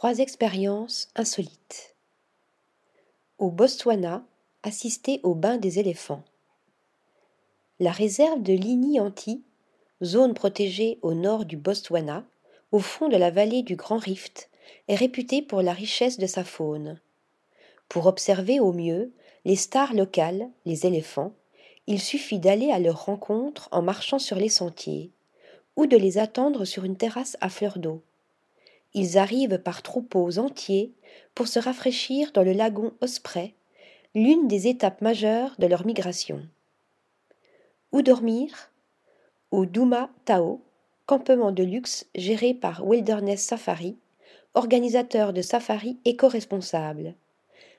Trois expériences insolites. Au Botswana, assister au bain des éléphants. La réserve de Lini-Anti, zone protégée au nord du Botswana, au fond de la vallée du Grand Rift, est réputée pour la richesse de sa faune. Pour observer au mieux les stars locales, les éléphants, il suffit d'aller à leur rencontre en marchant sur les sentiers, ou de les attendre sur une terrasse à fleurs d'eau. Ils arrivent par troupeaux entiers pour se rafraîchir dans le lagon Osprey, l'une des étapes majeures de leur migration. Où dormir? Au Douma Tao, campement de luxe géré par Wilderness Safari, organisateur de safari éco-responsable.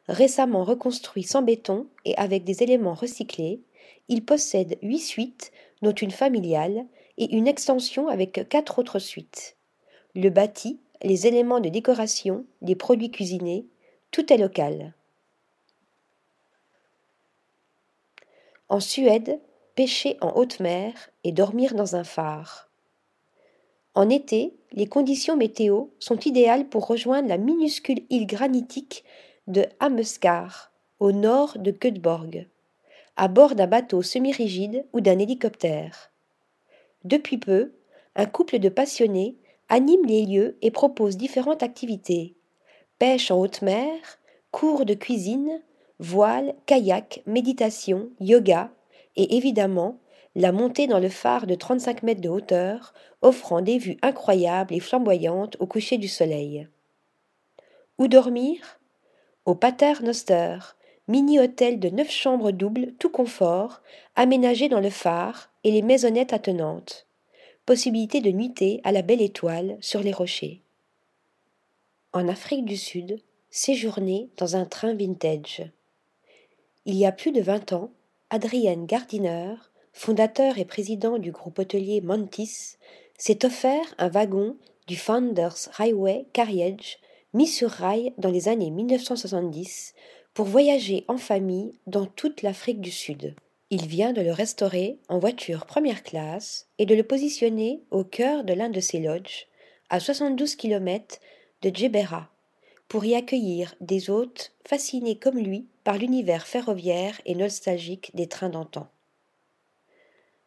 Récemment reconstruit sans béton et avec des éléments recyclés, il possède huit suites, dont une familiale, et une extension avec quatre autres suites. Le bâti les éléments de décoration, les produits cuisinés, tout est local. En Suède, pêcher en haute mer et dormir dans un phare. En été, les conditions météo sont idéales pour rejoindre la minuscule île granitique de Hameskar, au nord de Göteborg, à bord d'un bateau semi-rigide ou d'un hélicoptère. Depuis peu, un couple de passionnés anime les lieux et propose différentes activités. Pêche en haute mer, cours de cuisine, voile, kayak, méditation, yoga et évidemment la montée dans le phare de 35 mètres de hauteur, offrant des vues incroyables et flamboyantes au coucher du soleil. Où dormir? Au Pater Noster, mini-hôtel de neuf chambres doubles tout confort, aménagé dans le phare et les maisonnettes attenantes possibilité de nuiter à la belle étoile sur les rochers. En Afrique du Sud, séjourner dans un train vintage. Il y a plus de vingt ans, Adrien Gardiner, fondateur et président du groupe hôtelier Montis, s'est offert un wagon du Founders Railway Carriage mis sur rail dans les années 1970 pour voyager en famille dans toute l'Afrique du Sud. Il vient de le restaurer en voiture première classe et de le positionner au cœur de l'un de ses lodges, à 72 km de Djebera, pour y accueillir des hôtes fascinés comme lui par l'univers ferroviaire et nostalgique des trains d'antan.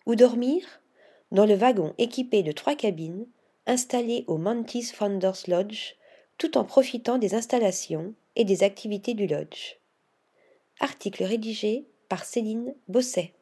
Où dormir? Dans le wagon équipé de trois cabines, installé au Mantis Founders Lodge, tout en profitant des installations et des activités du lodge. Article rédigé par Céline Bosset.